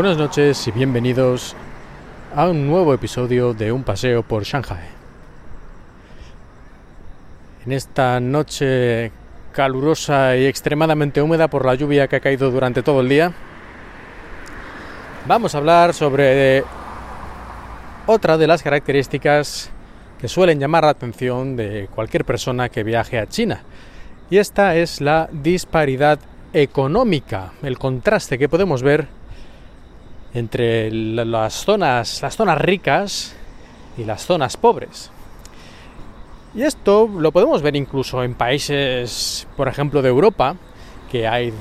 Buenas noches y bienvenidos a un nuevo episodio de Un paseo por Shanghai. En esta noche calurosa y extremadamente húmeda por la lluvia que ha caído durante todo el día, vamos a hablar sobre otra de las características que suelen llamar la atención de cualquier persona que viaje a China. Y esta es la disparidad económica, el contraste que podemos ver entre las zonas, las zonas ricas y las zonas pobres. Y esto lo podemos ver incluso en países, por ejemplo, de Europa, que hay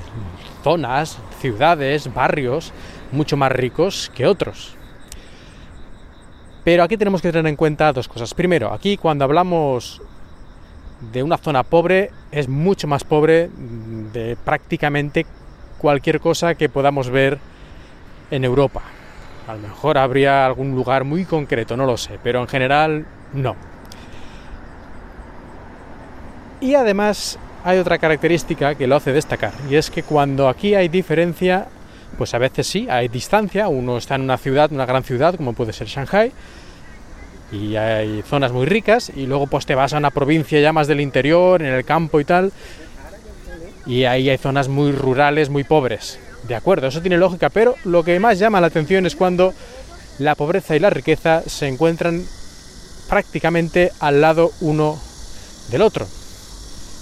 zonas, ciudades, barrios mucho más ricos que otros. Pero aquí tenemos que tener en cuenta dos cosas. Primero, aquí cuando hablamos de una zona pobre, es mucho más pobre de prácticamente cualquier cosa que podamos ver en Europa. A lo mejor habría algún lugar muy concreto, no lo sé, pero en general no. Y además hay otra característica que lo hace destacar, y es que cuando aquí hay diferencia, pues a veces sí, hay distancia, uno está en una ciudad, una gran ciudad, como puede ser Shanghai, y hay zonas muy ricas, y luego pues te vas a una provincia ya más del interior, en el campo y tal, y ahí hay zonas muy rurales, muy pobres. De acuerdo, eso tiene lógica, pero lo que más llama la atención es cuando la pobreza y la riqueza se encuentran prácticamente al lado uno del otro.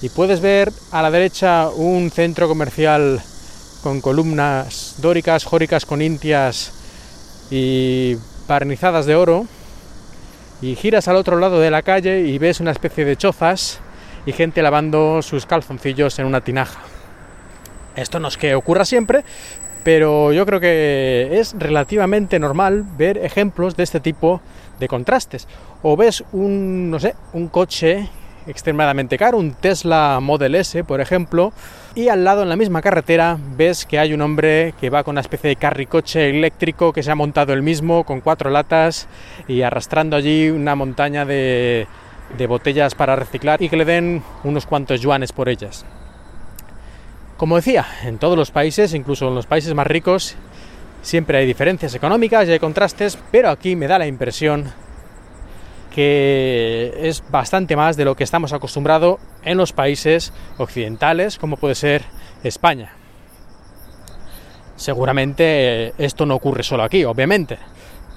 Y puedes ver a la derecha un centro comercial con columnas dóricas, jóricas con intias y barnizadas de oro. Y giras al otro lado de la calle y ves una especie de chozas y gente lavando sus calzoncillos en una tinaja. Esto no es que ocurra siempre, pero yo creo que es relativamente normal ver ejemplos de este tipo de contrastes. O ves un, no sé, un coche extremadamente caro, un Tesla Model S, por ejemplo, y al lado en la misma carretera ves que hay un hombre que va con una especie de carricoche eléctrico que se ha montado el mismo con cuatro latas y arrastrando allí una montaña de botellas para reciclar y que le den unos cuantos yuanes por ellas. Como decía, en todos los países, incluso en los países más ricos, siempre hay diferencias económicas y hay contrastes, pero aquí me da la impresión que es bastante más de lo que estamos acostumbrados en los países occidentales, como puede ser España. Seguramente esto no ocurre solo aquí, obviamente.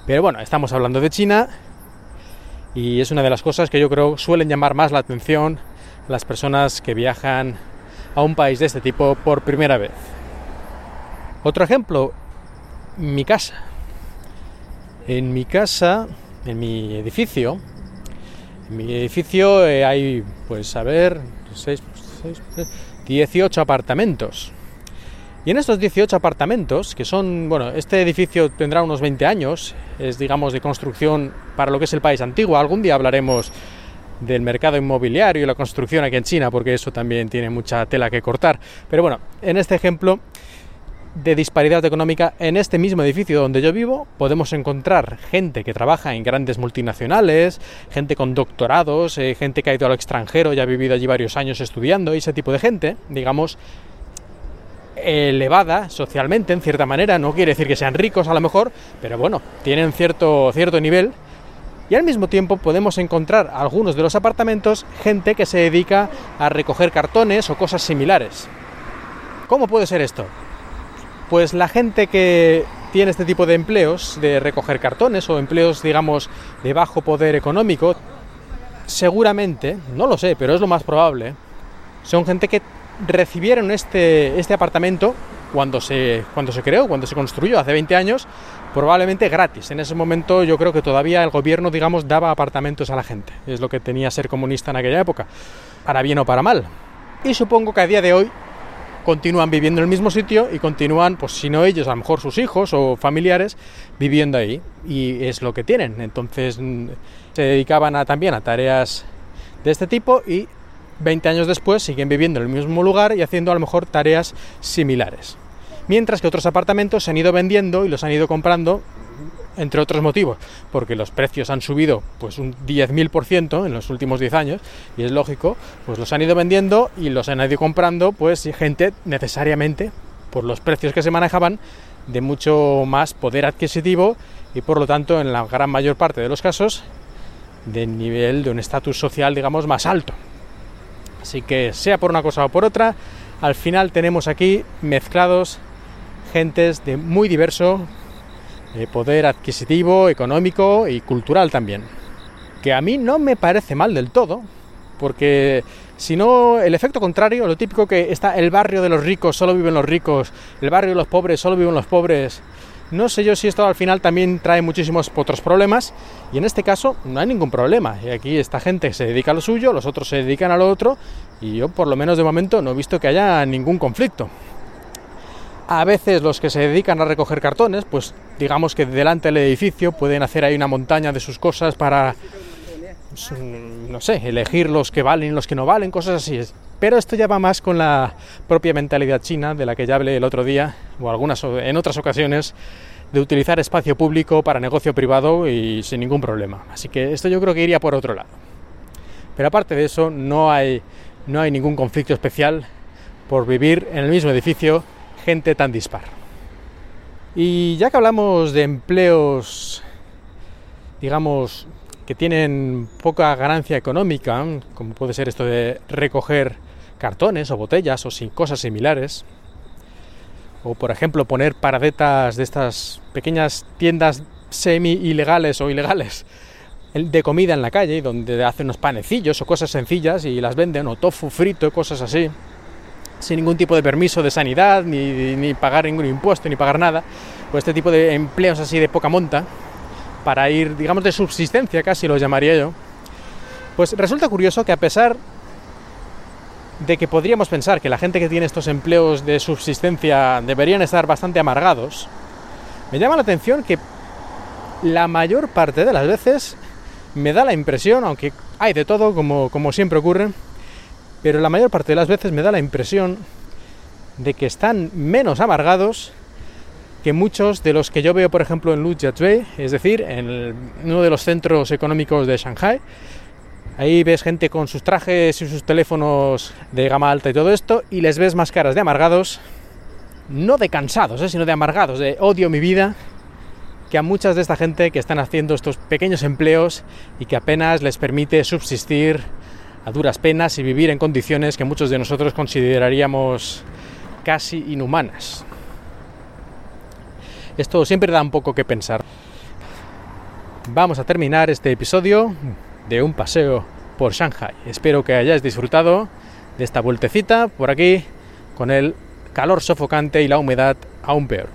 Pero bueno, estamos hablando de China y es una de las cosas que yo creo suelen llamar más la atención las personas que viajan a un país de este tipo por primera vez. Otro ejemplo, mi casa. En mi casa, en mi edificio, en mi edificio eh, hay, pues a ver, 18 apartamentos. Y en estos 18 apartamentos, que son, bueno, este edificio tendrá unos 20 años, es digamos de construcción para lo que es el país antiguo, algún día hablaremos del mercado inmobiliario y la construcción aquí en China, porque eso también tiene mucha tela que cortar. Pero bueno, en este ejemplo de disparidad económica, en este mismo edificio donde yo vivo, podemos encontrar gente que trabaja en grandes multinacionales, gente con doctorados, eh, gente que ha ido al extranjero y ha vivido allí varios años estudiando, y ese tipo de gente, digamos, elevada socialmente en cierta manera, no quiere decir que sean ricos a lo mejor, pero bueno, tienen cierto, cierto nivel y al mismo tiempo podemos encontrar algunos de los apartamentos gente que se dedica a recoger cartones o cosas similares. ¿Cómo puede ser esto? Pues la gente que tiene este tipo de empleos, de recoger cartones o empleos, digamos, de bajo poder económico, seguramente, no lo sé, pero es lo más probable, son gente que recibieron este, este apartamento cuando se, cuando se creó, cuando se construyó hace 20 años, probablemente gratis. En ese momento yo creo que todavía el gobierno, digamos, daba apartamentos a la gente. Es lo que tenía ser comunista en aquella época, para bien o para mal. Y supongo que a día de hoy continúan viviendo en el mismo sitio y continúan, pues si no ellos, a lo mejor sus hijos o familiares viviendo ahí. Y es lo que tienen. Entonces mm, se dedicaban a, también a tareas de este tipo y 20 años después siguen viviendo en el mismo lugar y haciendo a lo mejor tareas similares mientras que otros apartamentos se han ido vendiendo y los han ido comprando entre otros motivos, porque los precios han subido pues un 10.000% en los últimos 10 años, y es lógico, pues los han ido vendiendo y los han ido comprando pues gente necesariamente, por los precios que se manejaban, de mucho más poder adquisitivo y por lo tanto en la gran mayor parte de los casos de nivel de un estatus social digamos más alto. Así que sea por una cosa o por otra, al final tenemos aquí mezclados gentes de muy diverso poder adquisitivo, económico y cultural también. Que a mí no me parece mal del todo, porque si no, el efecto contrario, lo típico que está el barrio de los ricos, solo viven los ricos, el barrio de los pobres, solo viven los pobres. No sé yo si esto al final también trae muchísimos otros problemas, y en este caso no hay ningún problema. Y aquí esta gente se dedica a lo suyo, los otros se dedican a lo otro, y yo por lo menos de momento no he visto que haya ningún conflicto. A veces los que se dedican a recoger cartones, pues digamos que delante del edificio pueden hacer ahí una montaña de sus cosas para, pues, no sé, elegir los que valen y los que no valen, cosas así. Pero esto ya va más con la propia mentalidad china de la que ya hablé el otro día, o algunas en otras ocasiones, de utilizar espacio público para negocio privado y sin ningún problema. Así que esto yo creo que iría por otro lado. Pero aparte de eso, no hay, no hay ningún conflicto especial por vivir en el mismo edificio gente tan dispar. Y ya que hablamos de empleos, digamos, que tienen poca ganancia económica, como puede ser esto de recoger cartones o botellas o cosas similares, o por ejemplo poner paradetas de estas pequeñas tiendas semi ilegales o ilegales de comida en la calle, donde hacen unos panecillos o cosas sencillas y las venden, o tofu frito, cosas así sin ningún tipo de permiso de sanidad, ni, pagar ningún impuesto, ni pagar nada, pues este tipo de empleos así de poca monta, para ir, digamos, de subsistencia casi lo llamaría yo, pues resulta curioso que a pesar de que podríamos pensar que la gente que tiene estos empleos de subsistencia deberían estar bastante amargados, me llama la atención que la mayor parte de las veces me da la impresión, aunque hay de todo, como, como siempre ocurre, pero la mayor parte de las veces me da la impresión de que están menos amargados que muchos de los que yo veo, por ejemplo, en Lujiazui, es decir, en uno de los centros económicos de Shanghai. Ahí ves gente con sus trajes y sus teléfonos de gama alta y todo esto, y les ves más caras de amargados, no de cansados, ¿eh? sino de amargados, de odio mi vida, que a muchas de esta gente que están haciendo estos pequeños empleos y que apenas les permite subsistir a duras penas y vivir en condiciones que muchos de nosotros consideraríamos casi inhumanas. Esto siempre da un poco que pensar. Vamos a terminar este episodio de un paseo por Shanghai. Espero que hayáis disfrutado de esta vueltecita por aquí con el calor sofocante y la humedad aún peor.